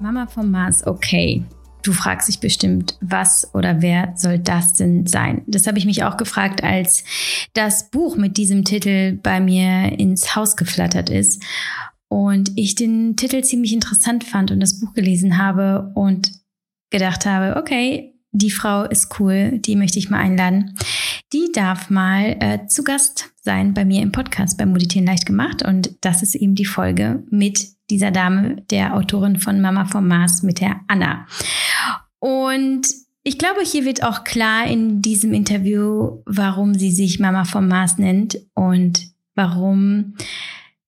Mama vom Mars, okay. Du fragst dich bestimmt, was oder wer soll das denn sein? Das habe ich mich auch gefragt, als das Buch mit diesem Titel bei mir ins Haus geflattert ist und ich den Titel ziemlich interessant fand und das Buch gelesen habe und gedacht habe, okay, die Frau ist cool, die möchte ich mal einladen. Die darf mal äh, zu Gast sein bei mir im Podcast bei Moditieren leicht gemacht und das ist eben die Folge mit dieser Dame, der Autorin von Mama vom Mars, mit der Anna. Und ich glaube, hier wird auch klar in diesem Interview, warum sie sich Mama vom Mars nennt und warum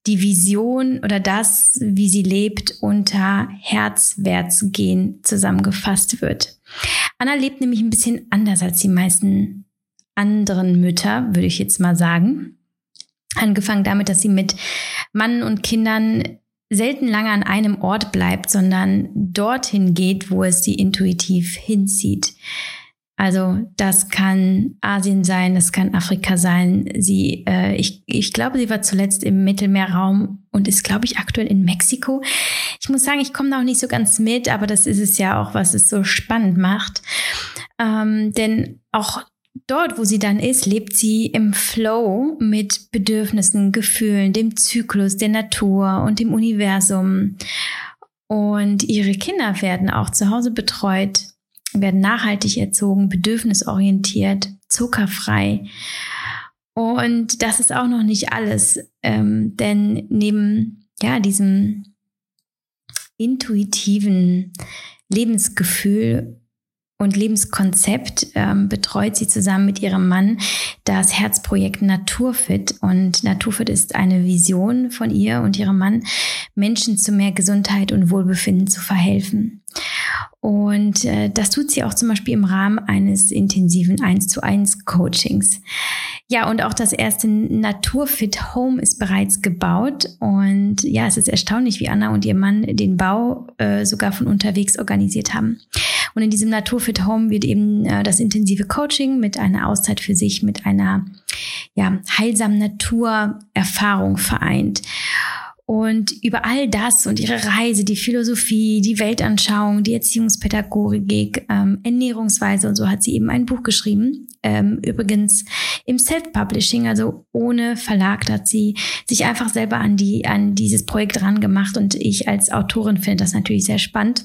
die Vision oder das, wie sie lebt, unter Herzwärtsgehen zusammengefasst wird. Anna lebt nämlich ein bisschen anders als die meisten anderen Mütter, würde ich jetzt mal sagen. Angefangen damit, dass sie mit Mann und Kindern selten lange an einem Ort bleibt, sondern dorthin geht, wo es sie intuitiv hinzieht. Also das kann Asien sein, das kann Afrika sein. Sie, äh, ich, ich glaube, sie war zuletzt im Mittelmeerraum und ist, glaube ich, aktuell in Mexiko. Ich muss sagen, ich komme da auch nicht so ganz mit, aber das ist es ja auch, was es so spannend macht. Ähm, denn auch dort, wo sie dann ist, lebt sie im Flow mit Bedürfnissen, Gefühlen, dem Zyklus der Natur und dem Universum. Und ihre Kinder werden auch zu Hause betreut, werden nachhaltig erzogen, bedürfnisorientiert, zuckerfrei. Und das ist auch noch nicht alles, ähm, denn neben ja diesem intuitiven Lebensgefühl und Lebenskonzept ähm, betreut sie zusammen mit ihrem Mann das Herzprojekt Naturfit. Und Naturfit ist eine Vision von ihr und ihrem Mann, Menschen zu mehr Gesundheit und Wohlbefinden zu verhelfen. Und äh, das tut sie auch zum Beispiel im Rahmen eines intensiven 1 zu 1 Coachings. Ja, und auch das erste Naturfit Home ist bereits gebaut. Und ja, es ist erstaunlich, wie Anna und ihr Mann den Bau äh, sogar von unterwegs organisiert haben. Und in diesem Naturfit Home wird eben äh, das intensive Coaching mit einer Auszeit für sich, mit einer ja, heilsamen Naturerfahrung vereint. Und über all das und ihre Reise, die Philosophie, die Weltanschauung, die Erziehungspädagogik, ähm, Ernährungsweise und so hat sie eben ein Buch geschrieben. Ähm, übrigens im Self-Publishing, also ohne Verlag, da hat sie sich einfach selber an die an dieses Projekt dran gemacht und ich als Autorin finde das natürlich sehr spannend.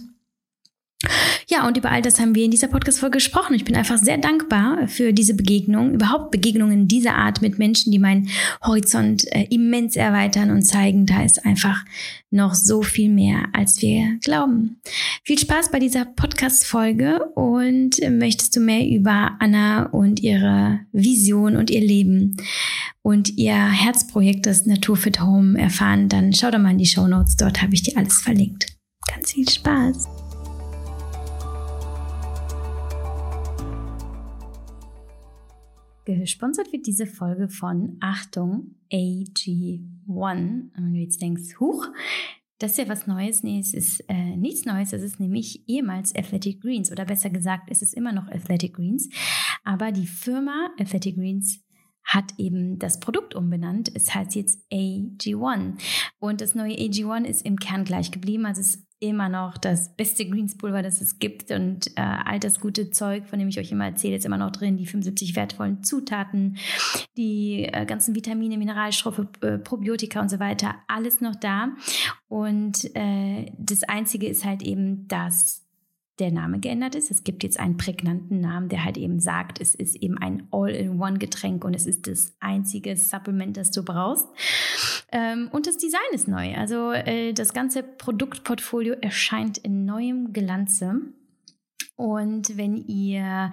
Ja, und über all das haben wir in dieser Podcast-Folge gesprochen. Ich bin einfach sehr dankbar für diese Begegnung, überhaupt Begegnungen dieser Art mit Menschen, die meinen Horizont äh, immens erweitern und zeigen, da ist einfach noch so viel mehr, als wir glauben. Viel Spaß bei dieser Podcast-Folge und möchtest du mehr über Anna und ihre Vision und ihr Leben und ihr Herzprojekt, das Naturfit Home, erfahren, dann schau doch mal in die Show Notes. Dort habe ich dir alles verlinkt. Ganz viel Spaß. Gesponsert wird diese Folge von Achtung AG1. Und wenn du jetzt denkst, huch, das ist ja was Neues. Nee, es ist äh, nichts Neues. Es ist nämlich ehemals Athletic Greens oder besser gesagt, es ist immer noch Athletic Greens. Aber die Firma Athletic Greens hat eben das Produkt umbenannt. Es heißt jetzt AG1. Und das neue AG1 ist im Kern gleich geblieben. Also es immer noch das beste Greenspulver, das es gibt und äh, all das gute Zeug, von dem ich euch immer erzähle, ist immer noch drin. Die 75 wertvollen Zutaten, die äh, ganzen Vitamine, Mineralstoffe, äh, Probiotika und so weiter, alles noch da. Und äh, das Einzige ist halt eben, dass der Name geändert ist. Es gibt jetzt einen prägnanten Namen, der halt eben sagt, es ist eben ein All-in-One-Getränk und es ist das einzige Supplement, das du brauchst. Ähm, und das Design ist neu. Also äh, das ganze Produktportfolio erscheint in neuem Glanze. Und wenn ihr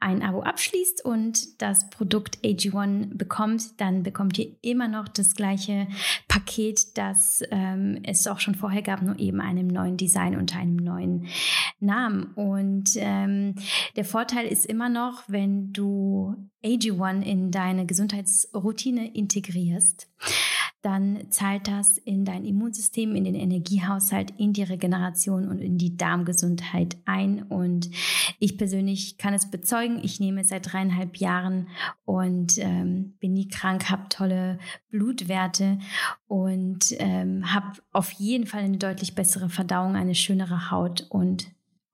ein Abo abschließt und das Produkt AG1 bekommt, dann bekommt ihr immer noch das gleiche Paket, das ähm, es auch schon vorher gab, nur eben einem neuen Design unter einem neuen Namen. Und ähm, der Vorteil ist immer noch, wenn du AG1 in deine Gesundheitsroutine integrierst, dann zahlt das in dein Immunsystem, in den Energiehaushalt, in die Regeneration und in die Darmgesundheit ein. Und ich persönlich kann es bezeugen. Ich nehme es seit dreieinhalb Jahren und ähm, bin nie krank, habe tolle Blutwerte und ähm, habe auf jeden Fall eine deutlich bessere Verdauung, eine schönere Haut und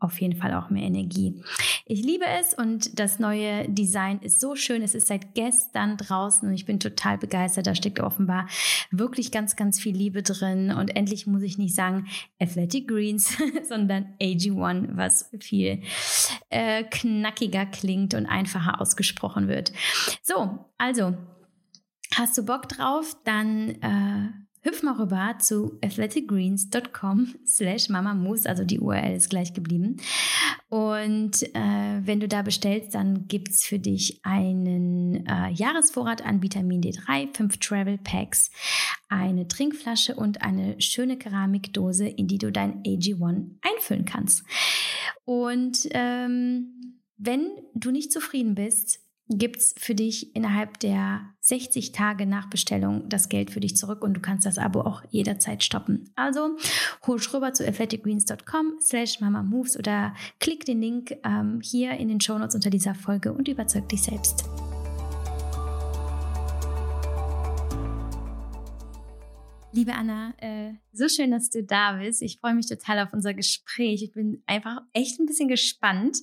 auf jeden Fall auch mehr Energie. Ich liebe es und das neue Design ist so schön. Es ist seit gestern draußen und ich bin total begeistert. Da steckt offenbar wirklich ganz, ganz viel Liebe drin. Und endlich muss ich nicht sagen Athletic Greens, sondern AG1, was viel äh, knackiger klingt und einfacher ausgesprochen wird. So, also, hast du Bock drauf? Dann äh, hüpf mal rüber zu athleticgreens.com slash mamamoose, also die URL ist gleich geblieben. Und äh, wenn du da bestellst, dann gibt's für dich einen äh, Jahresvorrat an Vitamin D3, fünf Travel Packs, eine Trinkflasche und eine schöne Keramikdose, in die du dein AG1 einfüllen kannst. Und ähm, wenn du nicht zufrieden bist, gibt's für dich innerhalb der 60 Tage nach Bestellung das Geld für dich zurück und du kannst das Abo auch jederzeit stoppen. Also hol rüber zu athleticgreens.com slash mamamoves oder klick den Link ähm, hier in den Shownotes unter dieser Folge und überzeug dich selbst. Liebe Anna, äh, so schön, dass du da bist. Ich freue mich total auf unser Gespräch. Ich bin einfach echt ein bisschen gespannt,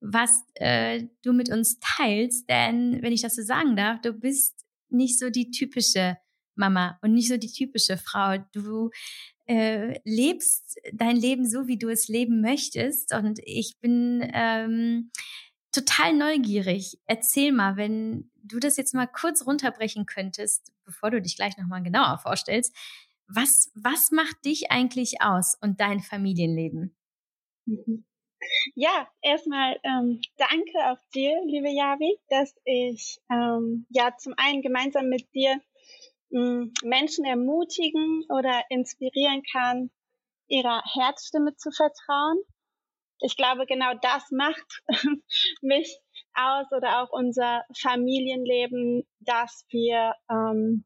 was äh, du mit uns teilst. Denn wenn ich das so sagen darf, du bist nicht so die typische Mama und nicht so die typische Frau. Du äh, lebst dein Leben so, wie du es leben möchtest. Und ich bin ähm, total neugierig. Erzähl mal, wenn du das jetzt mal kurz runterbrechen könntest, bevor du dich gleich nochmal genauer vorstellst. Was, was macht dich eigentlich aus und dein Familienleben? Mhm. Ja, erstmal ähm, danke auch dir, liebe Javi, dass ich ähm, ja zum einen gemeinsam mit dir ähm, Menschen ermutigen oder inspirieren kann, ihrer Herzstimme zu vertrauen. Ich glaube, genau das macht mich aus oder auch unser Familienleben, dass wir ähm,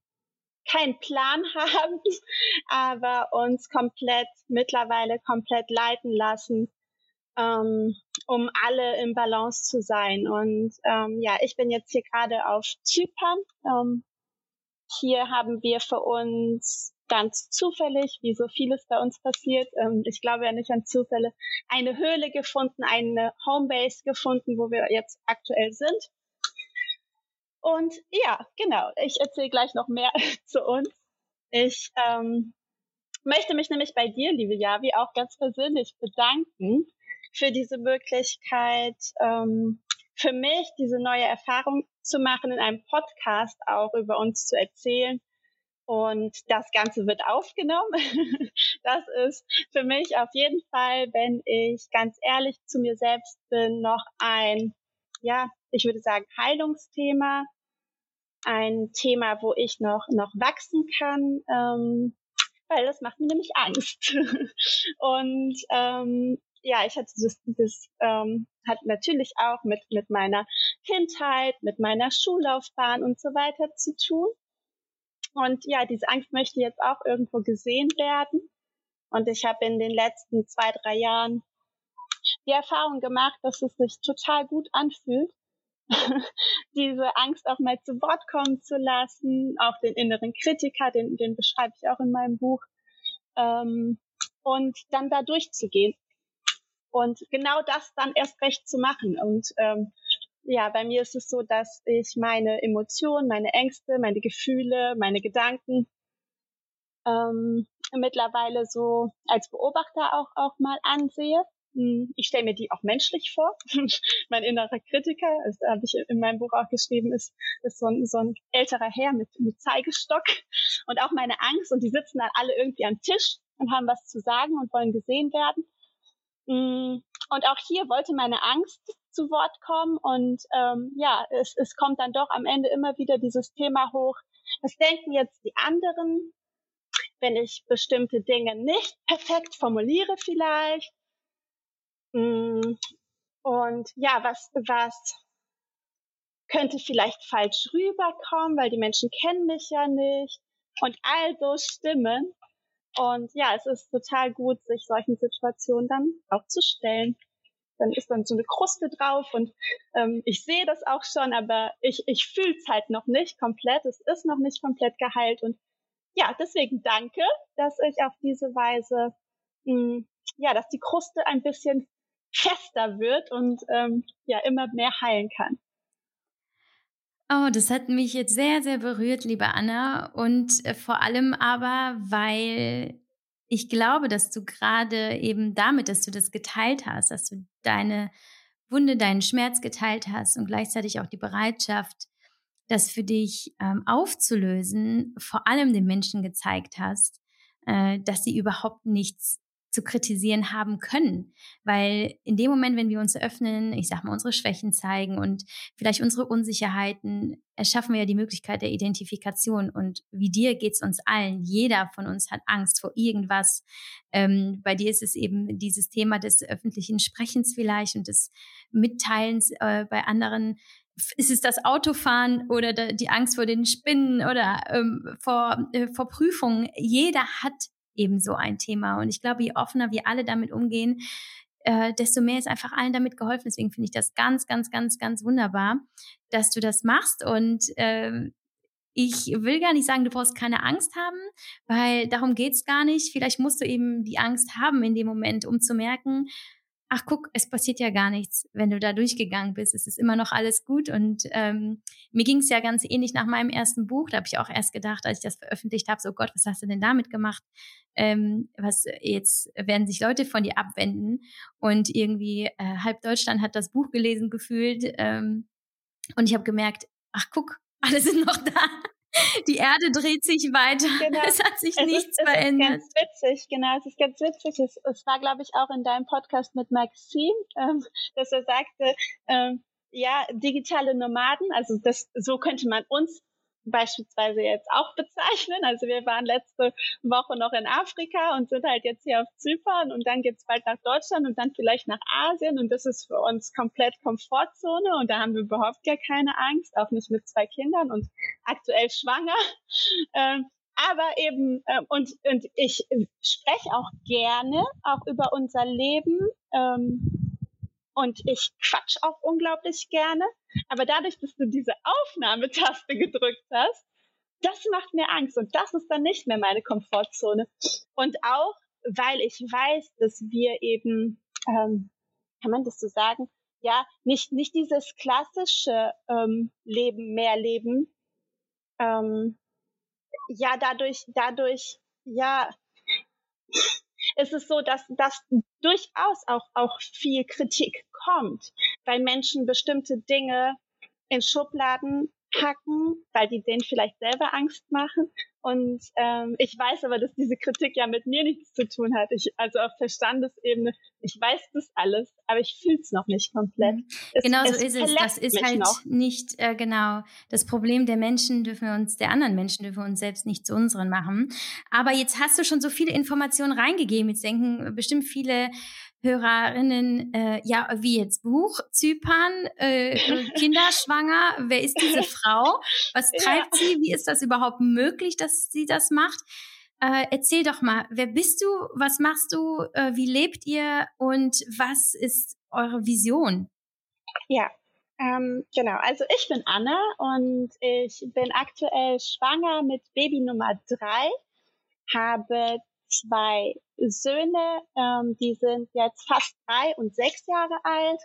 keinen Plan haben, aber uns komplett mittlerweile komplett leiten lassen ähm, um alle im Balance zu sein. Und ähm, ja, ich bin jetzt hier gerade auf Zypern. Ähm, hier haben wir für uns ganz zufällig, wie so vieles bei uns passiert, ähm, ich glaube ja nicht an Zufälle, eine Höhle gefunden, eine Homebase gefunden, wo wir jetzt aktuell sind. Und ja, genau, ich erzähle gleich noch mehr zu uns. Ich ähm, möchte mich nämlich bei dir, liebe Javi, auch ganz persönlich bedanken für diese Möglichkeit, ähm, für mich diese neue Erfahrung zu machen, in einem Podcast auch über uns zu erzählen. Und das Ganze wird aufgenommen. das ist für mich auf jeden Fall, wenn ich ganz ehrlich zu mir selbst bin, noch ein, ja, ich würde sagen, Heilungsthema. Ein Thema, wo ich noch, noch wachsen kann, ähm, weil das macht mir nämlich Angst. Und ähm, ja, ich hatte das, das ähm, hat natürlich auch mit, mit meiner Kindheit, mit meiner Schullaufbahn und so weiter zu tun. Und ja, diese Angst möchte jetzt auch irgendwo gesehen werden. Und ich habe in den letzten zwei, drei Jahren die Erfahrung gemacht, dass es sich total gut anfühlt, diese Angst auch mal zu Wort kommen zu lassen, auch den inneren Kritiker, den, den beschreibe ich auch in meinem Buch, ähm, und dann da durchzugehen und genau das dann erst recht zu machen. Und ähm, ja, bei mir ist es so, dass ich meine Emotionen, meine Ängste, meine Gefühle, meine Gedanken ähm, mittlerweile so als Beobachter auch, auch mal ansehe. Hm, ich stelle mir die auch menschlich vor. mein innerer Kritiker, das habe ich in meinem Buch auch geschrieben, ist, ist so, ein, so ein älterer Herr mit, mit Zeigestock und auch meine Angst. Und die sitzen dann alle irgendwie am Tisch und haben was zu sagen und wollen gesehen werden. Mm, und auch hier wollte meine Angst zu Wort kommen und ähm, ja, es, es kommt dann doch am Ende immer wieder dieses Thema hoch. Was denken jetzt die anderen, wenn ich bestimmte Dinge nicht perfekt formuliere vielleicht? Mm, und ja, was, was könnte vielleicht falsch rüberkommen, weil die Menschen kennen mich ja nicht. und all so Stimmen. Und ja, es ist total gut, sich solchen Situationen dann auch zu stellen. Dann ist dann so eine Kruste drauf und ähm, ich sehe das auch schon, aber ich, ich fühle es halt noch nicht komplett. Es ist noch nicht komplett geheilt. Und ja, deswegen danke, dass ich auf diese Weise, mh, hm, ja, dass die Kruste ein bisschen fester wird und ähm, ja immer mehr heilen kann. Oh, das hat mich jetzt sehr, sehr berührt, liebe Anna. Und äh, vor allem aber, weil ich glaube, dass du gerade eben damit, dass du das geteilt hast, dass du deine Wunde, deinen Schmerz geteilt hast und gleichzeitig auch die Bereitschaft, das für dich ähm, aufzulösen, vor allem den Menschen gezeigt hast, äh, dass sie überhaupt nichts zu kritisieren haben können. Weil in dem Moment, wenn wir uns öffnen, ich sag mal, unsere Schwächen zeigen und vielleicht unsere Unsicherheiten, erschaffen wir ja die Möglichkeit der Identifikation. Und wie dir geht's uns allen. Jeder von uns hat Angst vor irgendwas. Ähm, bei dir ist es eben dieses Thema des öffentlichen Sprechens vielleicht und des Mitteilens äh, bei anderen ist es das Autofahren oder die Angst vor den Spinnen oder ähm, vor, äh, vor Prüfungen. Jeder hat eben so ein Thema. Und ich glaube, je offener wir alle damit umgehen, äh, desto mehr ist einfach allen damit geholfen. Deswegen finde ich das ganz, ganz, ganz, ganz wunderbar, dass du das machst. Und äh, ich will gar nicht sagen, du brauchst keine Angst haben, weil darum geht's gar nicht. Vielleicht musst du eben die Angst haben in dem Moment, um zu merken, ach guck, es passiert ja gar nichts, wenn du da durchgegangen bist. Es ist immer noch alles gut. Und ähm, mir ging es ja ganz ähnlich nach meinem ersten Buch. Da habe ich auch erst gedacht, als ich das veröffentlicht habe, so Gott, was hast du denn damit gemacht? Ähm, was jetzt werden sich Leute von dir abwenden und irgendwie äh, halb Deutschland hat das Buch gelesen gefühlt ähm, und ich habe gemerkt, ach guck, alle sind noch da. Die Erde dreht sich weiter. Genau. Es hat sich es nichts ist, verändert. Es ist ganz witzig, genau. Es ist ganz witzig. Es, es war, glaube ich, auch in deinem Podcast mit Maxim, ähm, dass er sagte, ähm, ja, digitale Nomaden, also das, so könnte man uns beispielsweise jetzt auch bezeichnen. Also wir waren letzte Woche noch in Afrika und sind halt jetzt hier auf Zypern und dann geht's bald nach Deutschland und dann vielleicht nach Asien und das ist für uns komplett Komfortzone und da haben wir überhaupt gar keine Angst, auch nicht mit zwei Kindern und aktuell schwanger. Ähm, aber eben, ähm, und, und ich spreche auch gerne auch über unser Leben. Ähm, und ich quatsch auch unglaublich gerne. Aber dadurch, dass du diese Aufnahmetaste gedrückt hast, das macht mir Angst und das ist dann nicht mehr meine Komfortzone. Und auch, weil ich weiß, dass wir eben, ähm, kann man das so sagen, ja, nicht, nicht dieses klassische ähm, Leben mehr leben. Ähm, ja, dadurch, dadurch, ja, ist es so, dass, dass durchaus auch, auch viel Kritik kommt, weil Menschen bestimmte Dinge in Schubladen packen, weil die denen vielleicht selber Angst machen. Und ähm, ich weiß aber, dass diese Kritik ja mit mir nichts zu tun hat. Ich, also auf Verstandesebene, ich weiß das alles, aber ich fühle es noch nicht komplett. Es, genau so ist es. Das ist halt noch. nicht äh, genau das Problem der Menschen dürfen wir uns, der anderen Menschen dürfen wir uns selbst nicht zu unseren machen. Aber jetzt hast du schon so viele Informationen reingegeben. Jetzt denken bestimmt viele Hörerinnen, äh, ja, wie jetzt Buch, Zypern, äh, Kinderschwanger, wer ist diese Frau? Was treibt ja. sie? Wie ist das überhaupt möglich, dass sie das macht? Äh, erzähl doch mal, wer bist du? Was machst du? Äh, wie lebt ihr? Und was ist eure Vision? Ja, ähm, genau. Also ich bin Anna und ich bin aktuell schwanger mit Baby Nummer drei, habe zwei Söhne, ähm, die sind jetzt fast drei und sechs Jahre alt.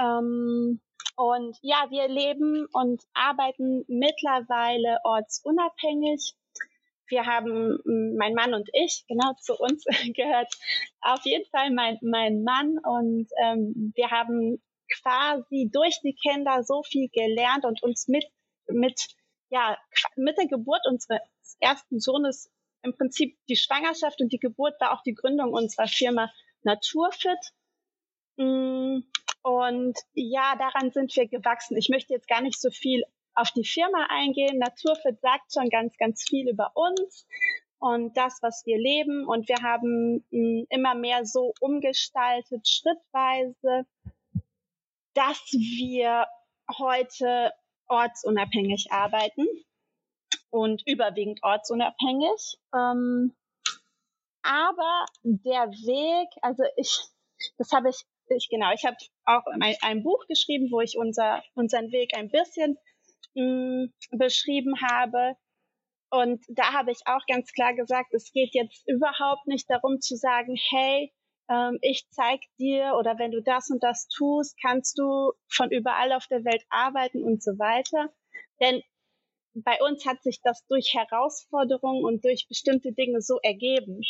Ähm, und ja, wir leben und arbeiten mittlerweile ortsunabhängig. Wir haben, mein Mann und ich, genau zu uns gehört auf jeden Fall mein, mein Mann und ähm, wir haben quasi durch die Kinder so viel gelernt und uns mit, mit, ja, mit der Geburt unseres ersten Sohnes im Prinzip die Schwangerschaft und die Geburt war auch die Gründung unserer Firma Naturfit. Mm, und ja, daran sind wir gewachsen. Ich möchte jetzt gar nicht so viel auf die Firma eingehen. Naturfit sagt schon ganz, ganz viel über uns und das, was wir leben. Und wir haben mm, immer mehr so umgestaltet, schrittweise, dass wir heute ortsunabhängig arbeiten. Und überwiegend ortsunabhängig. Ähm, aber der Weg, also ich, das habe ich, ich genau, ich habe auch ein, ein, Buch geschrieben, wo ich unser, unseren Weg ein bisschen mh, mm, beschrieben habe. Und da habe ich auch ganz klar gesagt, es geht jetzt überhaupt nicht darum zu sagen, hey, ähm, ich zeig dir oder wenn du das und das tust, kannst du von überall auf der Welt arbeiten und so weiter. Denn bei uns hat sich das durch Herausforderungen und durch bestimmte Dinge so ergeben,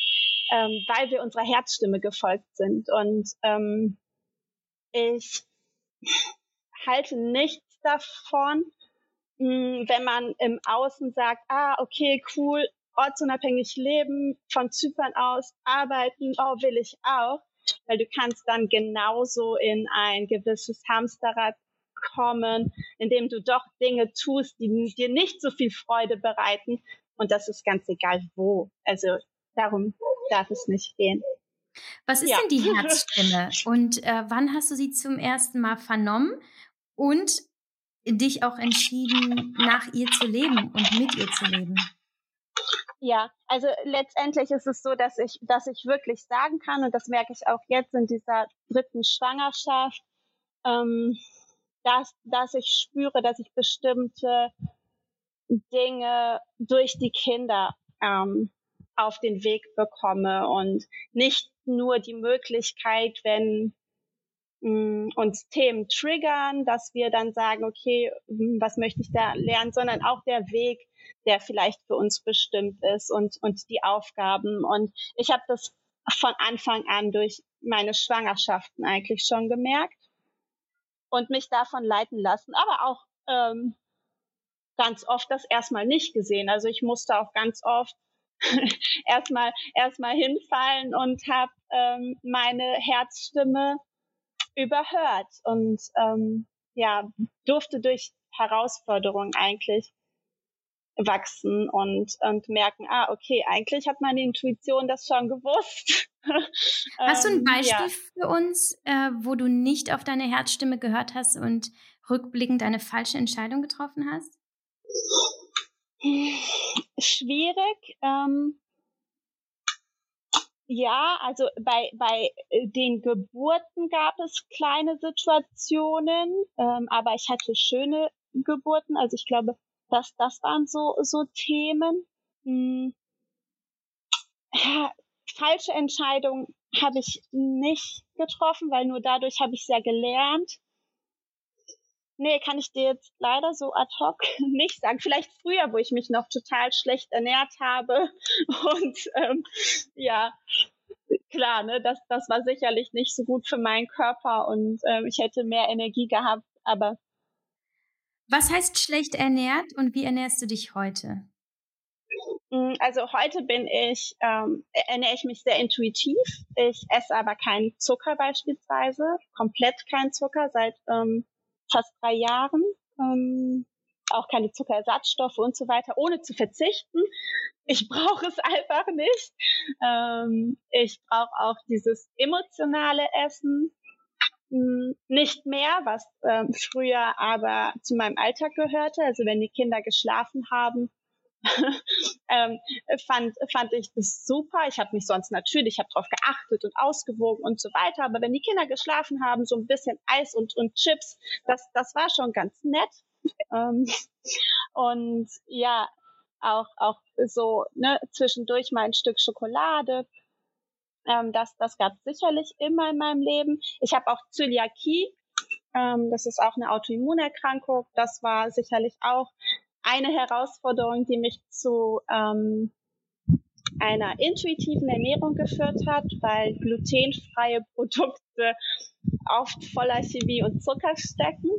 ähm, weil wir unserer Herzstimme gefolgt sind. Und ähm, ich halte nichts davon, mh, wenn man im Außen sagt, ah, okay, cool, ortsunabhängig leben, von Zypern aus arbeiten, oh, will ich auch. Weil du kannst dann genauso in ein gewisses Hamsterrad kommen, indem du doch Dinge tust, die dir nicht so viel Freude bereiten. Und das ist ganz egal wo. Also darum darf es nicht gehen. Was ist ja. denn die Herzstimme? Und äh, wann hast du sie zum ersten Mal vernommen und dich auch entschieden, nach ihr zu leben und mit ihr zu leben? Ja, also letztendlich ist es so, dass ich, dass ich wirklich sagen kann, und das merke ich auch jetzt in dieser dritten Schwangerschaft, ähm, dass, dass ich spüre, dass ich bestimmte Dinge durch die Kinder ähm, auf den Weg bekomme und nicht nur die Möglichkeit, wenn mh, mm, uns Themen triggern, dass wir dann sagen, okay, hm, was möchte ich da lernen, sondern auch der Weg, der vielleicht für uns bestimmt ist und, und die Aufgaben. Und ich habe das von Anfang an durch meine Schwangerschaften eigentlich schon gemerkt und mich davon leiten lassen, aber auch ähm, ganz oft das erstmal nicht gesehen. Also ich musste auch ganz oft erstmal erstmal hinfallen und habe ähm, meine Herzstimme überhört und ähm, ja durfte durch Herausforderungen eigentlich wachsen und und merken, ah okay, eigentlich hat meine Intuition das schon gewusst Hast du ein ähm, Beispiel ja. für uns, äh, wo du nicht auf deine Herzstimme gehört hast und rückblickend eine falsche Entscheidung getroffen hast? Schwierig. Ähm, ja, also bei, bei äh, den Geburten gab es kleine Situationen, ähm, aber ich hatte schöne Geburten. Also ich glaube, dass das waren so, so Themen. Hm. Ja, falsche Entscheidung habe ich nicht getroffen, weil nur dadurch habe ich sehr gelernt. Nee, kann ich dir jetzt leider so ad hoc nicht sagen. Vielleicht früher, wo ich mich noch total schlecht ernährt habe. Und ähm, ja, klar, ne, das, das war sicherlich nicht so gut für meinen Körper und ähm, ich hätte mehr Energie gehabt, aber. Was heißt schlecht ernährt und wie ernährst du dich heute? Mm, also heute bin ich, ähm, ernähre ich mich sehr intuitiv. Ich esse aber keinen Zucker beispielsweise, komplett keinen Zucker seit ähm, fast drei Jahren. Ähm, auch keine Zuckerersatzstoffe und so weiter, ohne zu verzichten. Ich brauche es einfach nicht. Ähm, ich brauche auch dieses emotionale Essen nicht mehr, was ähm, früher aber zu meinem Alltag gehörte. Also wenn die Kinder geschlafen haben, ähm, fand, fand ich das super. Ich habe mich sonst natürlich, ich habe darauf geachtet und ausgewogen und so weiter. Aber wenn die Kinder geschlafen haben, so ein bisschen Eis und, und Chips, das, das war schon ganz nett. Ähm, und ja, auch, auch so ne, zwischendurch mal ein Stück Schokolade. Ähm, das das gab sicherlich immer in meinem Leben. Ich habe auch Zöliakie. Ähm, das ist auch eine Autoimmunerkrankung. Das war sicherlich auch eine Herausforderung, die mich zu ähm, einer intuitiven Ernährung geführt hat, weil glutenfreie Produkte oft voller Chemie und Zucker stecken.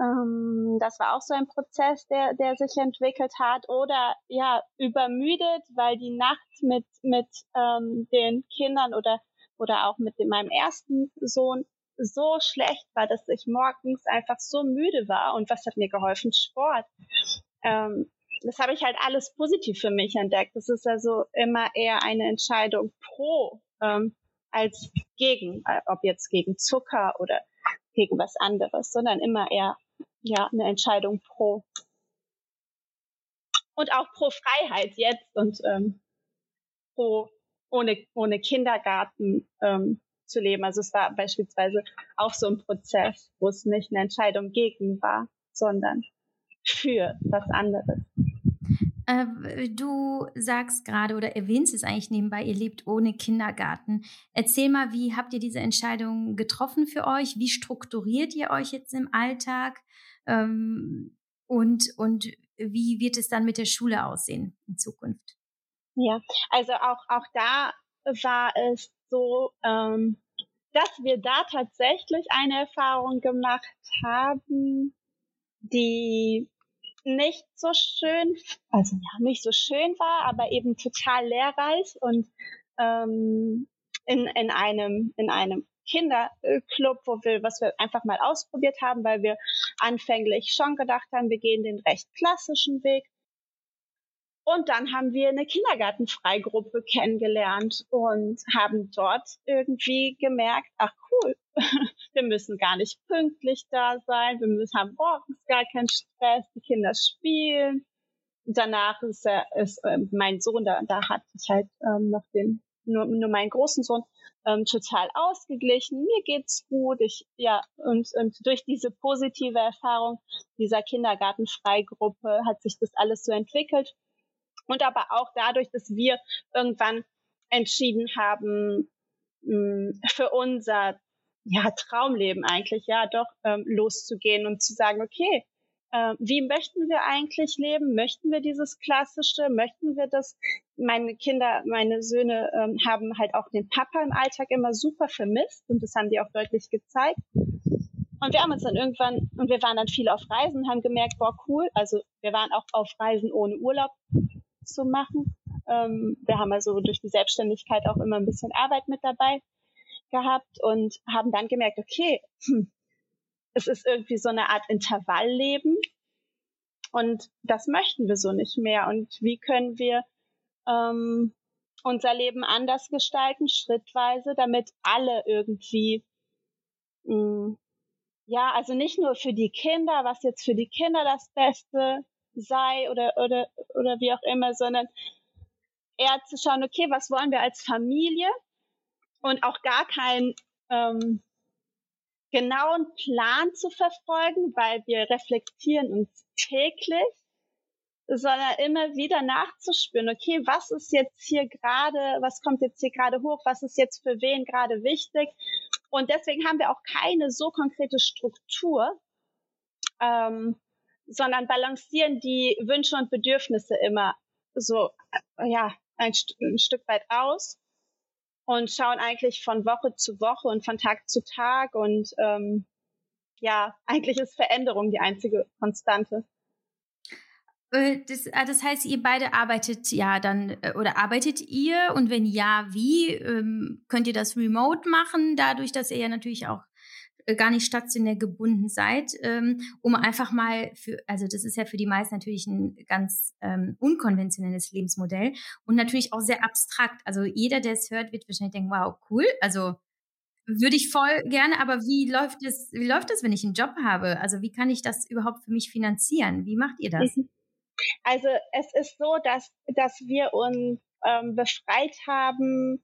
Ähm, das war auch so ein Prozess, der, der sich entwickelt hat. Oder ja, übermüdet, weil die Nacht mit, mit ähm, den Kindern oder, oder auch mit meinem ersten Sohn so schlecht war, dass ich morgens einfach so müde war. Und was hat mir geholfen? Sport. Ähm, das habe ich halt alles positiv für mich entdeckt. Das ist also immer eher eine Entscheidung pro ähm, als gegen, äh, ob jetzt gegen Zucker oder gegen was anderes, sondern immer eher ja eine Entscheidung pro. und auch pro Freiheit jetzt und ähm, pro ohne, ohne Kindergarten ähm, zu leben. Also es war beispielsweise auch so ein Prozess, wo es nicht eine Entscheidung gegen war, sondern für was anderes. Äh, du sagst gerade oder erwähnst es eigentlich nebenbei, ihr lebt ohne Kindergarten. Erzähl mal, wie habt ihr diese Entscheidung getroffen für euch? Wie strukturiert ihr euch jetzt im Alltag? Ähm, und, und wie wird es dann mit der Schule aussehen in Zukunft? Ja, also auch, auch da war es so, ähm, dass wir da tatsächlich eine Erfahrung gemacht haben, die nicht so schön, also ja, nicht so schön war, aber eben total lehrreich und ähm, in, in einem, in einem Kinderclub, wo wir, was wir einfach mal ausprobiert haben, weil wir anfänglich schon gedacht haben, wir gehen den recht klassischen Weg. Und dann haben wir eine Kindergartenfreigruppe kennengelernt und haben dort irgendwie gemerkt, ach cool, wir müssen gar nicht pünktlich da sein, wir müssen, haben morgens gar keinen Stress, die Kinder spielen. Danach ist, er, ist äh, mein Sohn, da, da hatte ich halt ähm, noch den, nur, nur meinen großen Sohn, ähm, total ausgeglichen. Mir geht's gut. Ich, ja, und, und durch diese positive Erfahrung dieser Kindergartenfreigruppe hat sich das alles so entwickelt. Und aber auch dadurch, dass wir irgendwann entschieden haben, mm, für unser ja, Traumleben eigentlich, ja, doch ähm, loszugehen und zu sagen, okay, äh, wie möchten wir eigentlich leben? Möchten wir dieses Klassische? Möchten wir das? Meine Kinder, meine Söhne ähm, haben halt auch den Papa im Alltag immer super vermisst und das haben die auch deutlich gezeigt. Und wir haben uns dann irgendwann, und wir waren dann viel auf Reisen, haben gemerkt, boah, cool, also wir waren auch auf Reisen ohne Urlaub zu machen. Ähm, wir haben also durch die Selbstständigkeit auch immer ein bisschen Arbeit mit dabei gehabt und haben dann gemerkt, okay, hm, es ist irgendwie so eine Art Intervallleben und das möchten wir so nicht mehr. Und wie können wir ähm, unser Leben anders gestalten, schrittweise, damit alle irgendwie, mh, hm, ja, also nicht nur für die Kinder, was jetzt für die Kinder das Beste sei oder, oder, oder wie auch immer, sondern eher zu schauen, okay, was wollen wir als Familie und auch gar keinen ähm, genauen Plan zu verfolgen, weil wir reflektieren uns täglich, sondern immer wieder nachzuspüren, okay, was ist jetzt hier gerade, was kommt jetzt hier gerade hoch, was ist jetzt für wen gerade wichtig. Und deswegen haben wir auch keine so konkrete Struktur, ähm, sondern balancieren die Wünsche und Bedürfnisse immer so, ja, ein, ein Stück weit aus und schauen eigentlich von Woche zu Woche und von Tag zu Tag. Und ähm, ja, eigentlich ist Veränderung die einzige Konstante. Äh, das, ah, das heißt, ihr beide arbeitet ja dann äh, oder arbeitet ihr? Und wenn ja, wie? Ähm, könnt ihr das remote machen, dadurch, dass ihr ja natürlich auch äh, gar nicht stationär gebunden seid, ähm, um einfach mal für, also das ist ja für die meisten natürlich ein ganz ähm, unkonventionelles Lebensmodell und natürlich auch sehr abstrakt. Also jeder, der es hört, wird wahrscheinlich denken, wow, cool, also würde ich voll gerne, aber wie läuft es, wie läuft es, wenn ich einen Job habe? Also wie kann ich das überhaupt für mich finanzieren? Wie macht ihr das? Mhm. Also es ist so, dass, dass wir uns ähm, befreit haben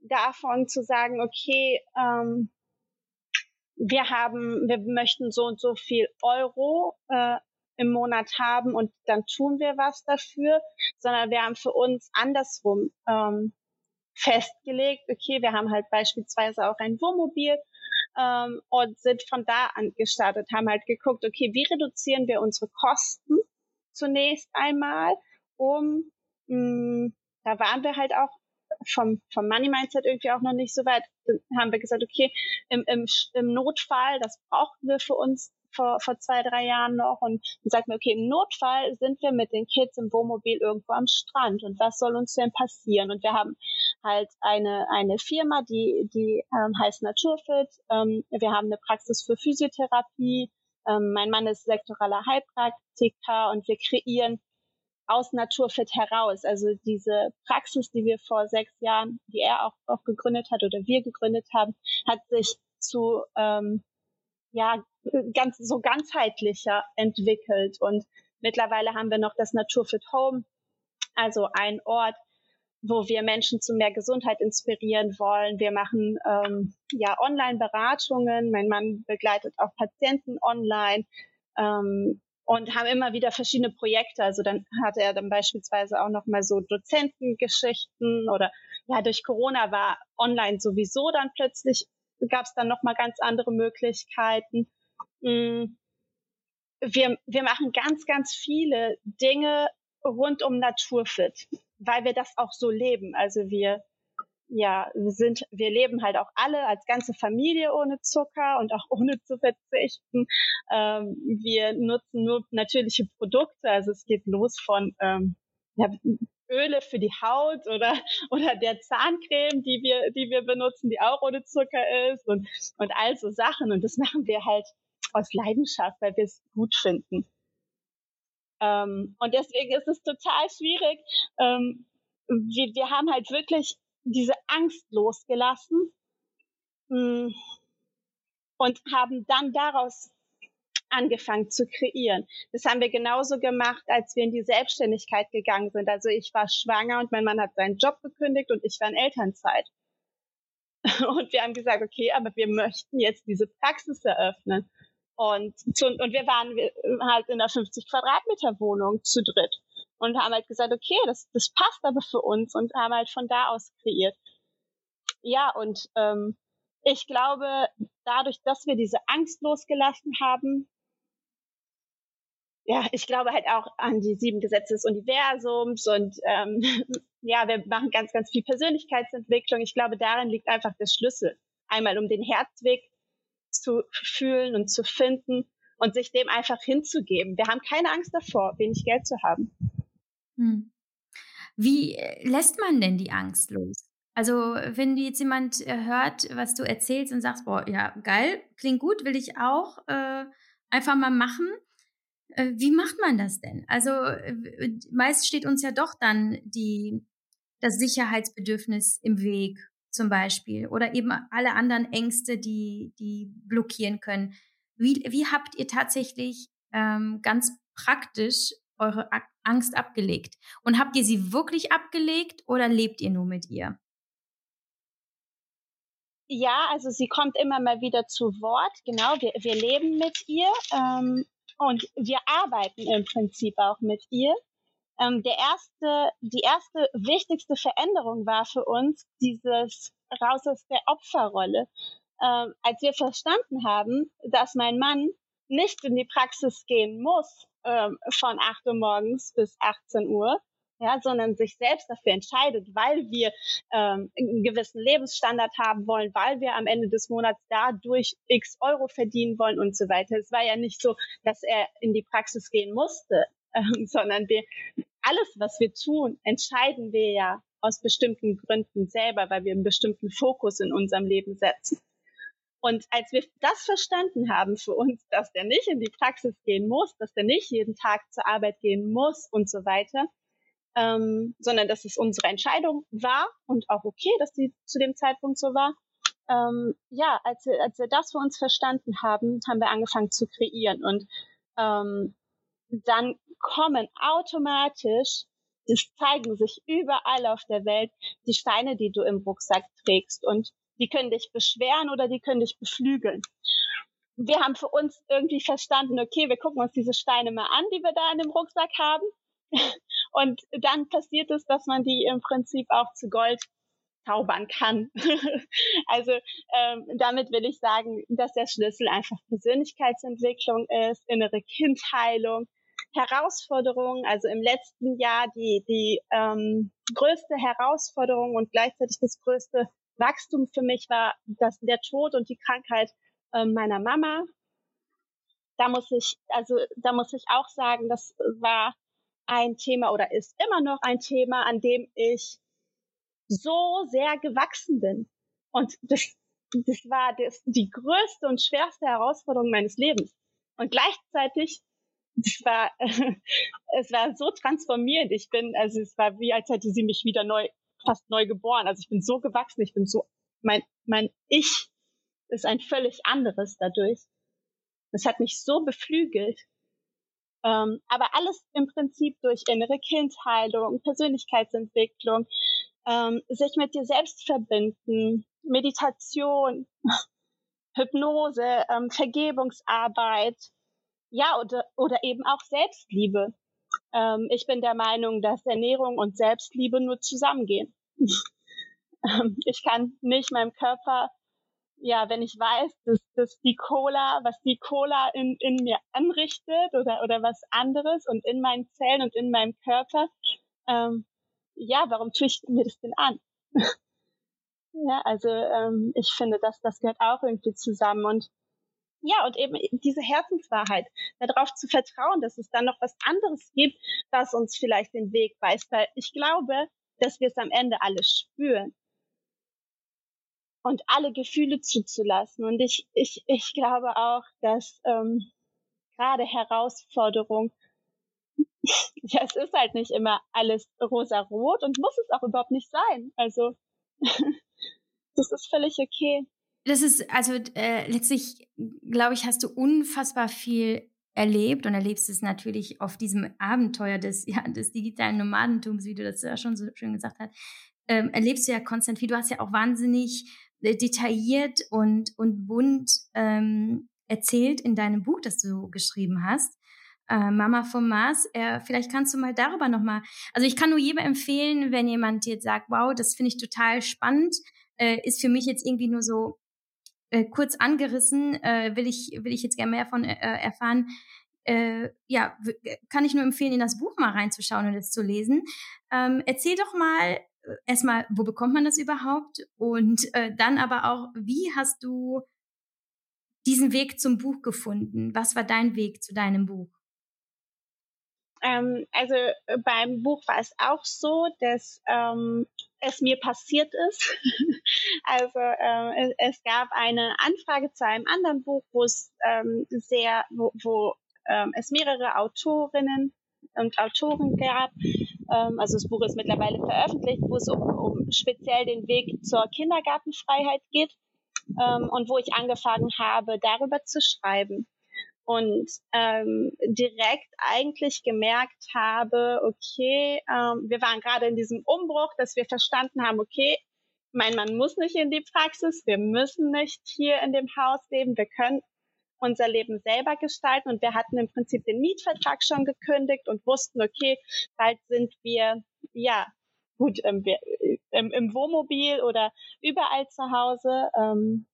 davon zu sagen, okay, ähm, wir haben, wir möchten so und so viel Euro äh, im Monat haben und dann tun wir was dafür, sondern wir haben für uns andersrum ähm, festgelegt, okay, wir haben halt beispielsweise auch ein Wohnmobil ähm, und sind von da an gestartet, haben halt geguckt, okay, wie reduzieren wir unsere Kosten zunächst einmal, um mh, da waren wir halt auch vom, vom Money Mindset irgendwie auch noch nicht so weit. Dann haben wir gesagt, okay, im, im, im Notfall, das brauchten wir für uns vor, vor zwei, drei Jahren noch und dann sagt mir, okay, im Notfall sind wir mit den Kids im Wohnmobil irgendwo am Strand und was soll uns denn passieren? Und wir haben halt eine, eine Firma, die, die ähm, heißt Naturfit. Ähm, wir haben eine Praxis für Physiotherapie. Ähm, mein Mann ist sektoraler Heilpraktiker und wir kreieren aus Naturfit heraus. Also diese Praxis, die wir vor sechs Jahren, die er auch, auch gegründet hat oder wir gegründet haben, hat sich zu ähm, ja ganz so ganzheitlicher entwickelt und Mittlerweile haben wir noch das Naturfit Home, also ein Ort, wo wir Menschen zu mehr Gesundheit inspirieren wollen. Wir machen ähm, ja Online-Beratungen. Mein Mann begleitet auch Patienten online ähm, und haben immer wieder verschiedene Projekte. Also dann hatte er dann beispielsweise auch noch mal so Dozentengeschichten oder ja durch Corona war online sowieso dann plötzlich gab es dann noch mal ganz andere Möglichkeiten. Mm. Wir, wir machen ganz, ganz viele Dinge rund um Naturfit weil wir das auch so leben. Also wir, ja, wir sind, wir leben halt auch alle als ganze Familie ohne Zucker und auch ohne zu verzichten. Ähm, wir nutzen nur natürliche Produkte. Also es geht los von ähm, ja, Öle für die Haut oder oder der Zahncreme, die wir die wir benutzen, die auch ohne Zucker ist und und all so Sachen. Und das machen wir halt aus Leidenschaft, weil wir es gut finden. Ähm, und deswegen ist es total schwierig. Ähm, wir, wir haben halt wirklich diese Angst losgelassen mh, mm, und haben dann daraus angefangen zu kreieren. Das haben wir genauso gemacht, als wir in die Selbstständigkeit gegangen sind. Also ich war schwanger und mein Mann hat seinen Job gekündigt und ich war in Elternzeit. Und wir haben gesagt, okay, aber wir möchten jetzt diese Praxis eröffnen. Und, zu, und wir waren halt in einer 50 Quadratmeter Wohnung zu dritt und haben halt gesagt, okay, das, das passt aber für uns und haben halt von da aus kreiert. Ja, und ähm, ich glaube, dadurch, dass wir diese Angst losgelassen haben, ja, ich glaube halt auch an die sieben Gesetze des Universums und ähm, ja, wir machen ganz, ganz viel Persönlichkeitsentwicklung. Ich glaube, darin liegt einfach der Schlüssel. Einmal um den Herzweg zu fühlen und zu finden und sich dem einfach hinzugeben. Wir haben keine Angst davor, wenig Geld zu haben. Hm. Wie äh, lässt man denn die Angst los? Also, wenn jetzt jemand äh, hört, was du erzählst und sagst, boah, ja, geil, klingt gut, will ich auch äh, einfach mal machen. Äh, wie macht man das denn? Also, äh, meist steht uns ja doch dann die, das Sicherheitsbedürfnis im Weg zum Beispiel oder eben alle anderen Ängste, die, die blockieren können. Wie, wie habt ihr tatsächlich ähm, ganz praktisch eure Angst abgelegt? Und habt ihr sie wirklich abgelegt oder lebt ihr nur mit ihr? Ja, also sie kommt immer mal wieder zu Wort. Genau, wir, wir leben mit ihr ähm, und wir arbeiten im Prinzip auch mit ihr. Ähm, der erste, die erste wichtigste Veränderung war für uns dieses raus aus der Opferrolle. Ähm, als wir verstanden haben, dass mein Mann nicht in die Praxis gehen muss ähm, von 8 Uhr morgens bis 18 Uhr, ja, sondern sich selbst dafür entscheidet, weil wir ähm, einen gewissen Lebensstandard haben wollen, weil wir am Ende des Monats dadurch x Euro verdienen wollen und so weiter. Es war ja nicht so, dass er in die Praxis gehen musste, ähm, sondern wir alles, was wir tun, entscheiden wir ja aus bestimmten Gründen selber, weil wir einen bestimmten Fokus in unserem Leben setzen. Und als wir das verstanden haben für uns, dass der nicht in die Praxis gehen muss, dass der nicht jeden Tag zur Arbeit gehen muss und so weiter, ähm, sondern dass es unsere Entscheidung war und auch okay, dass die zu dem Zeitpunkt so war. Ähm, ja, als wir, als wir das für uns verstanden haben, haben wir angefangen zu kreieren und ähm, dann kommen automatisch, das zeigen sich überall auf der Welt, die Steine, die du im Rucksack trägst und die können dich beschweren oder die können dich beflügeln. Wir haben für uns irgendwie verstanden, okay, wir gucken uns diese Steine mal an, die wir da in dem Rucksack haben. Und dann passiert es, dass man die im Prinzip auch zu Gold zaubern kann. also ähm, damit will ich sagen, dass der Schlüssel einfach Persönlichkeitsentwicklung ist, innere Kindheilung, Herausforderungen, also im letzten Jahr die, die ähm, größte Herausforderung und gleichzeitig das größte Wachstum für mich war das, der Tod und die Krankheit äh, meiner Mama. Da muss ich, also da muss ich auch sagen, das war ein Thema oder ist immer noch ein Thema, an dem ich so sehr gewachsen bin. Und das, das war das, die größte und schwerste Herausforderung meines Lebens. Und gleichzeitig es war, es war so transformierend. Ich bin, also es war wie, als hätte sie mich wieder neu, fast neu geboren. Also ich bin so gewachsen, ich bin so, mein, mein Ich ist ein völlig anderes dadurch. Das hat mich so beflügelt. Ähm, aber alles im Prinzip durch innere Kindheilung, Persönlichkeitsentwicklung, ähm, sich mit dir selbst verbinden, Meditation, Hypnose, ähm, Vergebungsarbeit, ja, oder, oder eben auch Selbstliebe. Ähm, ich bin der Meinung, dass Ernährung und Selbstliebe nur zusammengehen. Ähm, ich kann nicht meinem Körper, ja, wenn ich weiß, dass, dass die Cola, was die Cola in, in mir anrichtet oder, oder was anderes und in meinen Zellen und in meinem Körper, ähm, ja, warum tue ich mir das denn an? ja, also ähm, ich finde, dass das gehört auch irgendwie zusammen und ja, und eben diese Herzenswahrheit, darauf zu vertrauen, dass es dann noch was anderes gibt, das uns vielleicht den Weg weist, weil ich glaube, dass wir es am Ende alle spüren und alle Gefühle zuzulassen. Und ich, ich, ich glaube auch, dass ähm, gerade Herausforderung, ja, es ist halt nicht immer alles rosa-rot und muss es auch überhaupt nicht sein. Also das ist völlig okay. Das ist, also äh, letztlich, glaube ich, hast du unfassbar viel erlebt und erlebst es natürlich auf diesem Abenteuer des, ja, des digitalen Nomadentums, wie du das ja schon so schön gesagt hast, ähm, erlebst du ja konstant viel. Du hast ja auch wahnsinnig äh, detailliert und, und bunt ähm, erzählt in deinem Buch, das du geschrieben hast. Äh, Mama vom Mars. Äh, vielleicht kannst du mal darüber nochmal. Also ich kann nur jedem empfehlen, wenn jemand jetzt sagt, wow, das finde ich total spannend, äh, ist für mich jetzt irgendwie nur so äh, kurz angerissen, äh, will ich will ich jetzt gerne mehr von äh, erfahren. Äh, ja, kann ich nur empfehlen, in das Buch mal reinzuschauen und es zu lesen. Ähm, erzähl doch mal, erstmal, wo bekommt man das überhaupt? Und äh, dann aber auch, wie hast du diesen Weg zum Buch gefunden? Was war dein Weg zu deinem Buch? Ähm, also äh, beim Buch war es auch so, dass ähm, es mir passiert ist. also es, es, gab eine Anfrage zu einem anderen Buch, wo es ähm, sehr, wo, wo ähm, es mehrere Autorinnen und Autoren gab. Ähm, also das Buch ist mittlerweile veröffentlicht, wo es um, um speziell den Weg zur Kindergartenfreiheit geht ähm, und wo ich angefangen habe, darüber zu schreiben und ähm, direkt eigentlich gemerkt habe, okay, ähm, wir waren gerade in diesem Umbruch, dass wir verstanden haben, okay, mein Mann muss nicht in die Praxis, wir müssen nicht hier in dem Haus leben, wir können unser Leben selber gestalten. Und wir hatten im Prinzip den Mietvertrag schon gekündigt und wussten, okay, bald sind wir, ja, gut, ähm, im, im Wohnmobil oder überall zu Hause ähm,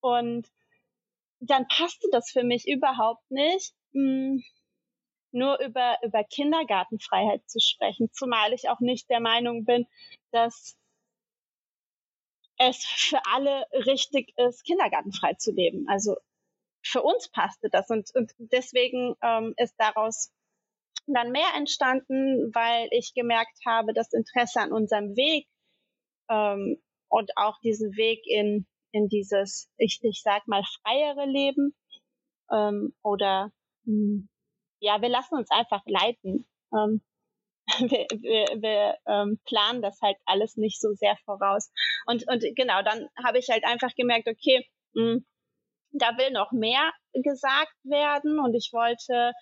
und dann passte das für mich überhaupt nicht, hm, nur über, über Kindergartenfreiheit zu sprechen, zumal ich auch nicht der Meinung bin, dass es für alle richtig ist, kindergartenfrei zu leben. Also für uns passte das und, und deswegen ähm, ist daraus dann mehr entstanden, weil ich gemerkt habe, das Interesse an unserem Weg ähm, und auch diesen Weg in, in dieses, ich, ich sag mal, freiere Leben ähm, oder mh, hm, ja, wir lassen uns einfach leiten. Ähm, wir, wir, wir ähm, planen das halt alles nicht so sehr voraus. Und, und genau, dann habe ich halt einfach gemerkt, okay, mh, hm, da will noch mehr gesagt werden und ich wollte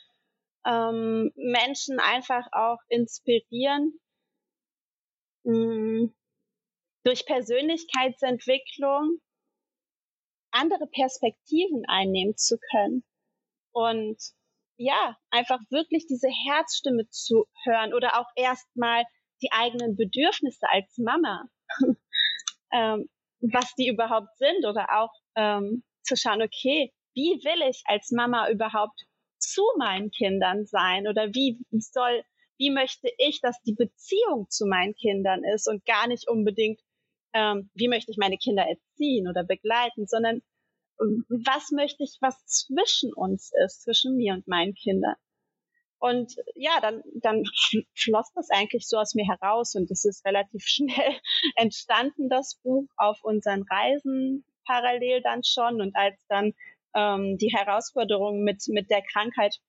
ähm, Menschen einfach auch inspirieren, mh, hm, durch Persönlichkeitsentwicklung andere Perspektiven einnehmen zu können. Und ja, einfach wirklich diese Herzstimme zu hören oder auch erstmal die eigenen Bedürfnisse als Mama, ähm, was die überhaupt sind oder auch ähm, zu schauen, okay, wie will ich als Mama überhaupt zu meinen Kindern sein oder wie soll, wie möchte ich, dass die Beziehung zu meinen Kindern ist und gar nicht unbedingt, ähm, wie möchte ich meine Kinder erziehen oder begleiten, sondern was möchte ich, was zwischen uns ist, zwischen mir und meinen Kindern. Und ja, dann, dann floss das eigentlich so aus mir heraus und es ist relativ schnell entstanden, das Buch auf unseren Reisen parallel dann schon. Und als dann ähm, die Herausforderung mit, mit der Krankheit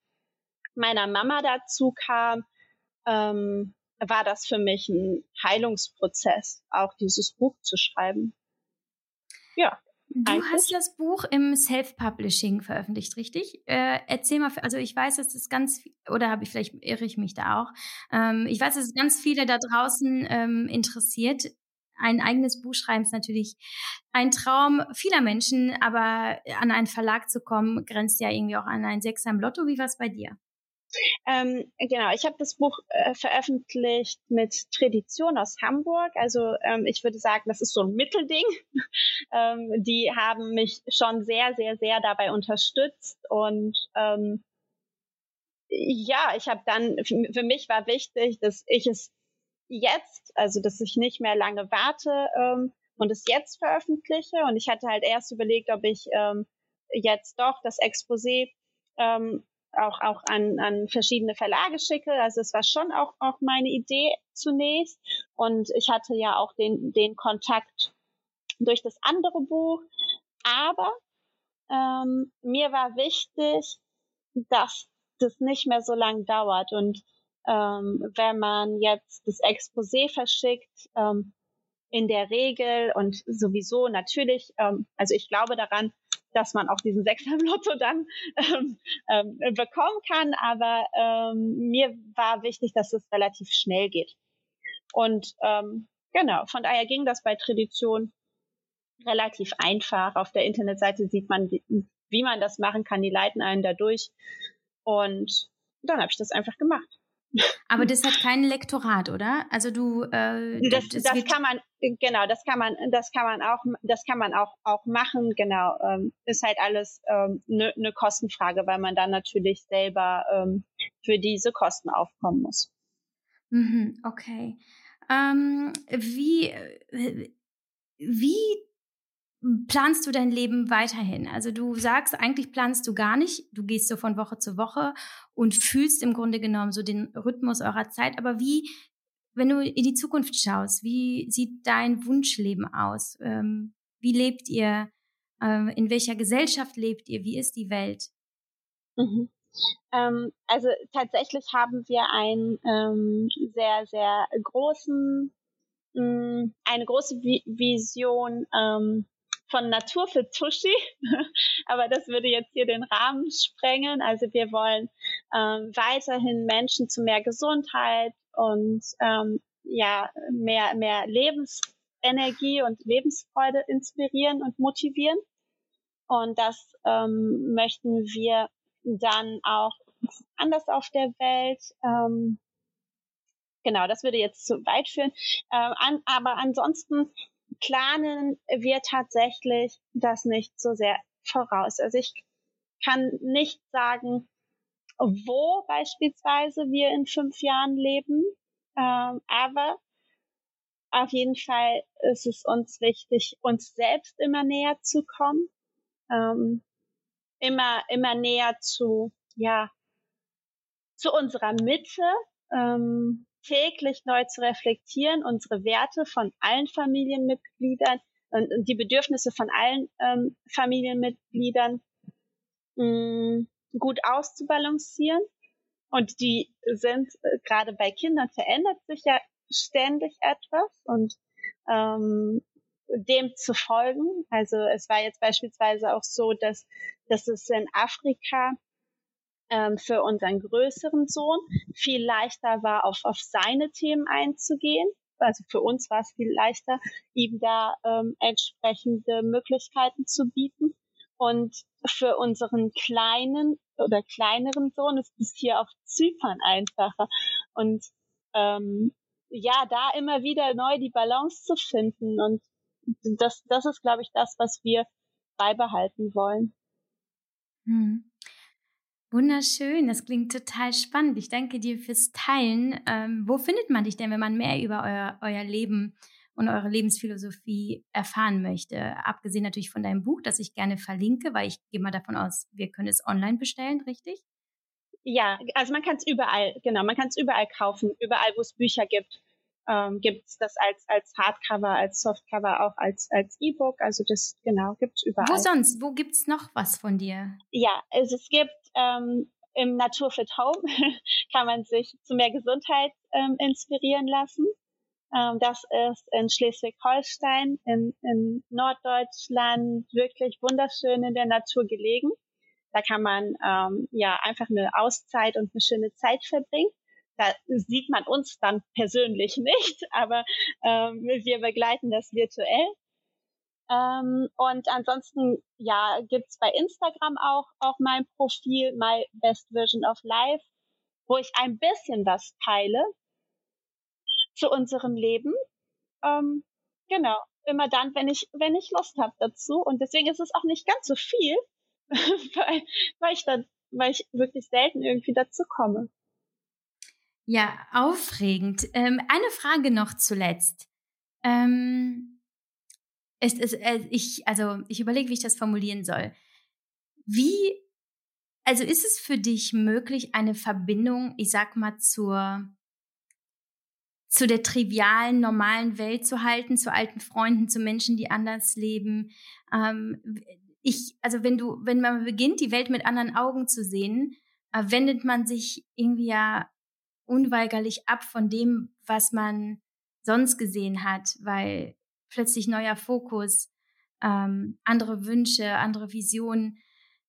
meiner Mama dazu kam, ähm, war das für mich ein Heilungsprozess, auch dieses Buch zu schreiben. Ja. Du eigentlich. hast das Buch im Self-Publishing veröffentlicht, richtig? Äh, erzähl mal, also ich weiß, dass es ganz, oder habe ich vielleicht irre ich mich da auch. Ähm, ich weiß, dass es ganz viele da draußen ähm, interessiert. Ein eigenes Buch schreiben ist natürlich ein Traum vieler Menschen, aber an einen Verlag zu kommen, grenzt ja irgendwie auch an ein Sechser im Lotto. Wie war es bei dir? Ähm, genau, ich habe das Buch äh, veröffentlicht mit Tradition aus Hamburg. Also ähm, ich würde sagen, das ist so ein Mittelding. ähm, die haben mich schon sehr, sehr, sehr dabei unterstützt und ähm, ja, ich habe dann, für mich war wichtig, dass ich es jetzt, also dass ich nicht mehr lange warte ähm, und es jetzt veröffentliche. Und ich hatte halt erst überlegt, ob ich ähm, jetzt doch das Exposé ähm, auch, auch an, an verschiedene Verlage schicke. Also es war schon auch, auch meine Idee zunächst. Und ich hatte ja auch den, den Kontakt durch das andere Buch. Aber ähm, mir war wichtig, dass das nicht mehr so lang dauert. Und ähm, wenn man jetzt das Exposé verschickt, ähm, in der Regel und sowieso natürlich, ähm, also ich glaube daran, dass man auch diesen Sechser im Lotto dann ähm, ähm, bekommen kann. Aber ähm, mir war wichtig, dass es relativ schnell geht. Und ähm, genau, von daher ging das bei Tradition relativ einfach. Auf der Internetseite sieht man, wie, man das machen kann. Die leiten einen da durch. Und dann habe ich das einfach gemacht. Aber das hat kein Lektorat, oder? Also du äh, das, das, das kann man genau, das kann man das kann man auch das kann man auch auch machen, genau. Ähm, ist halt alles eine ähm, ne, ne Kostenfrage, weil man dann natürlich selber ähm, für diese Kosten aufkommen muss. Mhm, okay. Ähm, wie äh, wie planst du dein Leben weiterhin? Also du sagst, eigentlich planst du gar nicht, du gehst so von Woche zu Woche und fühlst im Grunde genommen so den Rhythmus eurer Zeit. Aber wie, wenn du in die Zukunft schaust, wie sieht dein Wunschleben aus? Ähm, wie lebt ihr? Äh, in welcher Gesellschaft lebt ihr? Wie ist die Welt? Mhm. Ähm, also tatsächlich haben wir einen ähm, sehr, sehr großen, mh, mm, eine große Vision, ähm, von Natur für Tuschi, aber das würde jetzt hier den Rahmen sprengen. Also wir wollen ähm, weiterhin Menschen zu mehr Gesundheit und ähm, ja mehr mehr Lebensenergie und Lebensfreude inspirieren und motivieren. Und das ähm, möchten wir dann auch anders auf der Welt. Ähm, genau, das würde jetzt zu weit führen. Äh, an, aber ansonsten planen wir tatsächlich das nicht so sehr voraus. Also ich kann nicht sagen, wo beispielsweise wir in fünf Jahren leben, ähm, aber auf jeden Fall ist es uns wichtig, uns selbst immer näher zu kommen, ähm, immer immer näher zu ja zu unserer Mitte, ähm, täglich neu zu reflektieren, unsere Werte von allen Familienmitgliedern und, und die Bedürfnisse von allen ähm, Familienmitgliedern mh, mm, gut auszubalancieren. Und die sind äh, gerade bei Kindern verändert sich ja ständig etwas und ähm, dem zu folgen. Also es war jetzt beispielsweise auch so, dass, dass es in Afrika ähm, für unseren größeren Sohn viel leichter war, auf, auf seine Themen einzugehen. Also für uns war es viel leichter, ihm da ähm, entsprechende Möglichkeiten zu bieten. Und für unseren kleinen oder kleineren Sohn ist es hier auf Zypern einfacher. Und ähm, ja, da immer wieder neu die Balance zu finden. Und das, das ist, glaube ich, das, was wir beibehalten wollen. Hm. Wunderschön, das klingt total spannend. Ich danke dir fürs Teilen. Ähm, wo findet man dich denn, wenn man mehr über euer, euer Leben und eure Lebensphilosophie erfahren möchte? Abgesehen natürlich von deinem Buch, das ich gerne verlinke, weil ich gehe mal davon aus, wir können es online bestellen, richtig? Ja, also man kann es überall, genau, man kann es überall kaufen, überall, wo es Bücher gibt ähm, gibt es das als, als Hardcover, als Softcover, auch als, als E-Book. Also das, genau, gibt's überall. Wo sonst? Wo gibt's noch was von dir? Ja, also es gibt ähm, im Naturfit Home kann man sich zu mehr Gesundheit ähm, inspirieren lassen. Ähm, das ist in Schleswig-Holstein, in, in Norddeutschland, wirklich wunderschön in der Natur gelegen. Da kann man ähm, ja einfach eine Auszeit und eine schöne Zeit verbringen. Da sieht man uns dann persönlich nicht, aber ähm, wir begleiten das virtuell. Ähm, und ansonsten, ja, gibt's bei Instagram auch, auch mein Profil, My Best Version of Life, wo ich ein bisschen was teile zu unserem Leben. Ähm, genau, immer dann, wenn ich, wenn ich Lust habe dazu. Und deswegen ist es auch nicht ganz so viel, weil, weil ich dann, weil ich wirklich selten irgendwie dazu komme. Ja, aufregend. Ähm, eine Frage noch zuletzt. Ähm, es, es, äh, ich, also ich überlege, wie ich das formulieren soll. Wie, also ist es für dich möglich, eine Verbindung, ich sag mal, zur zu der trivialen, normalen Welt zu halten, zu alten Freunden, zu Menschen, die anders leben. Ähm, ich, also wenn du, wenn man beginnt, die Welt mit anderen Augen zu sehen, äh, wendet man sich irgendwie ja unweigerlich ab von dem, was man sonst gesehen hat, weil plötzlich neuer Fokus, ähm, andere Wünsche, andere Visionen.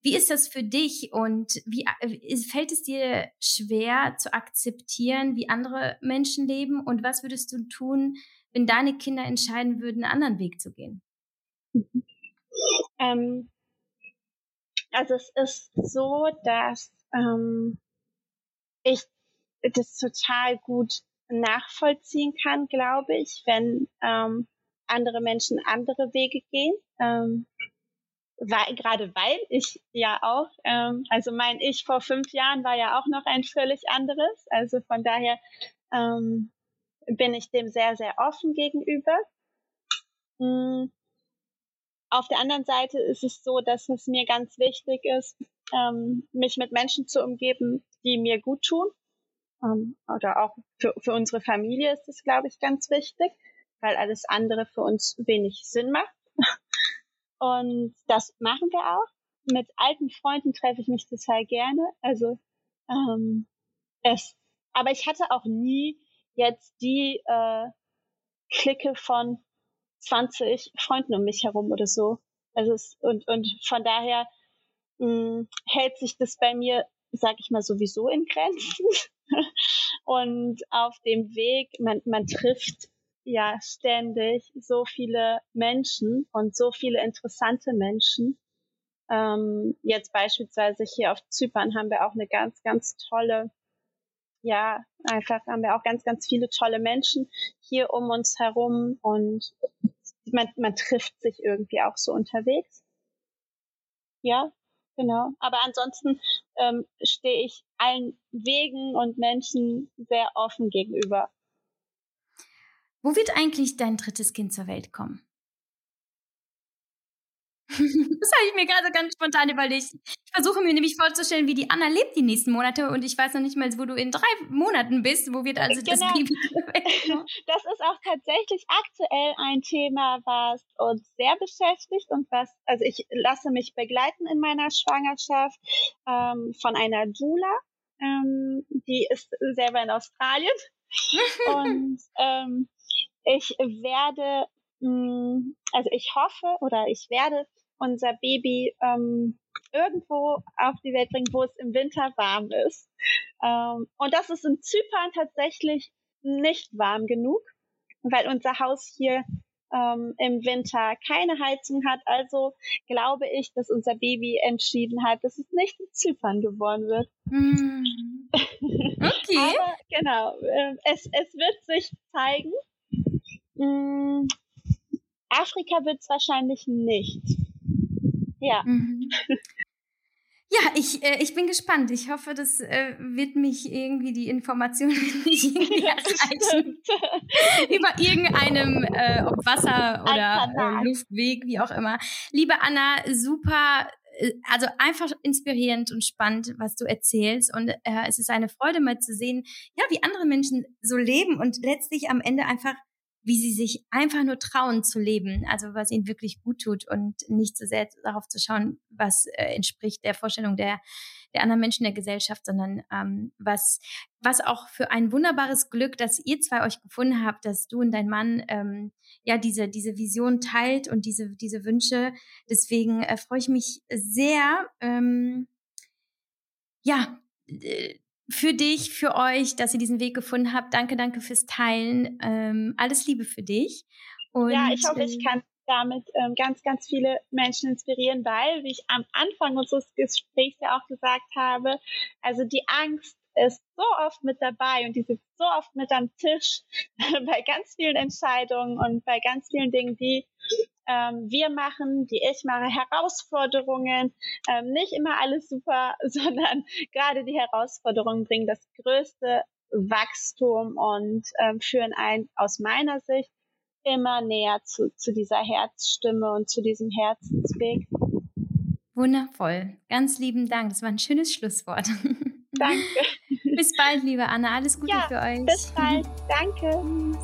Wie ist das für dich und wie äh, fällt es dir schwer zu akzeptieren, wie andere Menschen leben und was würdest du tun, wenn deine Kinder entscheiden würden, einen anderen Weg zu gehen? Ähm, also es ist so, dass ähm, ich das total gut nachvollziehen kann, glaube ich, wenn ähm, andere Menschen andere Wege gehen. Ähm, weil, gerade weil ich ja auch, ähm, also mein Ich vor fünf Jahren war ja auch noch ein völlig anderes. Also von daher ähm, bin ich dem sehr, sehr offen gegenüber. Mhm. Auf der anderen Seite ist es so, dass es mir ganz wichtig ist, ähm, mich mit Menschen zu umgeben, die mir gut tun ähm, oder auch für, für unsere Familie ist es, glaube ich, ganz wichtig, weil alles andere für uns wenig Sinn macht. Und das machen wir auch. Mit alten Freunden treffe ich mich total gerne. Also ähm, es, aber ich hatte auch nie jetzt die äh, Clique von 20 Freunden um mich herum oder so. Also es, und, und von daher mh, hält sich das bei mir, sag ich mal, sowieso in Grenzen. und auf dem Weg, man, man trifft ja ständig so viele Menschen und so viele interessante Menschen. Ähm, jetzt beispielsweise hier auf Zypern haben wir auch eine ganz, ganz tolle, ja, einfach haben wir auch ganz, ganz viele tolle Menschen hier um uns herum und man, man trifft sich irgendwie auch so unterwegs. Ja, genau. Aber ansonsten ähm, stehe ich allen Wegen und Menschen sehr offen gegenüber. Wo wird eigentlich dein drittes Kind zur Welt kommen? das habe ich mir gerade ganz spontan überlegt. Ich versuche mir nämlich vorzustellen, wie die Anna lebt die nächsten Monate und ich weiß noch nicht mal, wo du in drei Monaten bist. Wo wird also genau. das Baby? das ist auch tatsächlich aktuell ein Thema, was uns sehr beschäftigt und was, also ich lasse mich begleiten in meiner Schwangerschaft ähm, von einer Dula. Ähm, die ist selber in Australien und ähm, ich werde, also ich hoffe oder ich werde unser Baby ähm, irgendwo auf die Welt bringen, wo es im Winter warm ist. Ähm, und das ist in Zypern tatsächlich nicht warm genug, weil unser Haus hier ähm, im Winter keine Heizung hat. Also glaube ich, dass unser Baby entschieden hat, dass es nicht in Zypern geboren wird. Mm. Okay. Aber genau, äh, es, es wird sich zeigen. Mm, Afrika wird es wahrscheinlich nicht. Ja. Mhm. Ja, ich, äh, ich bin gespannt. Ich hoffe, das äh, wird mich irgendwie die Information nicht irgendwie erreichen. Über irgendeinem, äh, ob Wasser oder äh, Luftweg, wie auch immer. Liebe Anna, super äh, also einfach inspirierend und spannend, was du erzählst. Und äh, es ist eine Freude, mal zu sehen, ja, wie andere Menschen so leben und letztlich am Ende einfach wie sie sich einfach nur trauen zu leben, also was ihnen wirklich gut tut und nicht so sehr darauf zu schauen, was äh, entspricht der Vorstellung der der anderen Menschen der Gesellschaft, sondern ähm, was, was auch für ein wunderbares Glück, dass ihr zwei euch gefunden habt, dass du und dein Mann ähm, ja diese, diese Vision teilt und diese, diese Wünsche. Deswegen äh, freue ich mich sehr, ähm, ja, für dich, für euch, dass ihr diesen Weg gefunden habt. Danke, danke fürs Teilen. Ähm, alles Liebe für dich. Und, ja, ich hoffe, ich ähm, kann damit ähm, ganz, ganz viele Menschen inspirieren, weil, wie ich am Anfang unseres Gesprächs ja auch gesagt habe, also die Angst ist so oft mit dabei und die sitzt so oft mit am Tisch bei ganz vielen Entscheidungen und bei ganz vielen Dingen, die ähm, wir machen, die ich mache, Herausforderungen, ähm, nicht immer alles super, sondern gerade die Herausforderungen bringen das größte Wachstum und ähm, führen ein aus meiner Sicht immer näher zu, zu dieser Herzstimme und zu diesem Herzensweg. Wundervoll. Ganz lieben Dank. Das war ein schönes Schlusswort. Danke. Bis bald, liebe Anna. Alles Gute ja, für euch. Bis bald. Danke.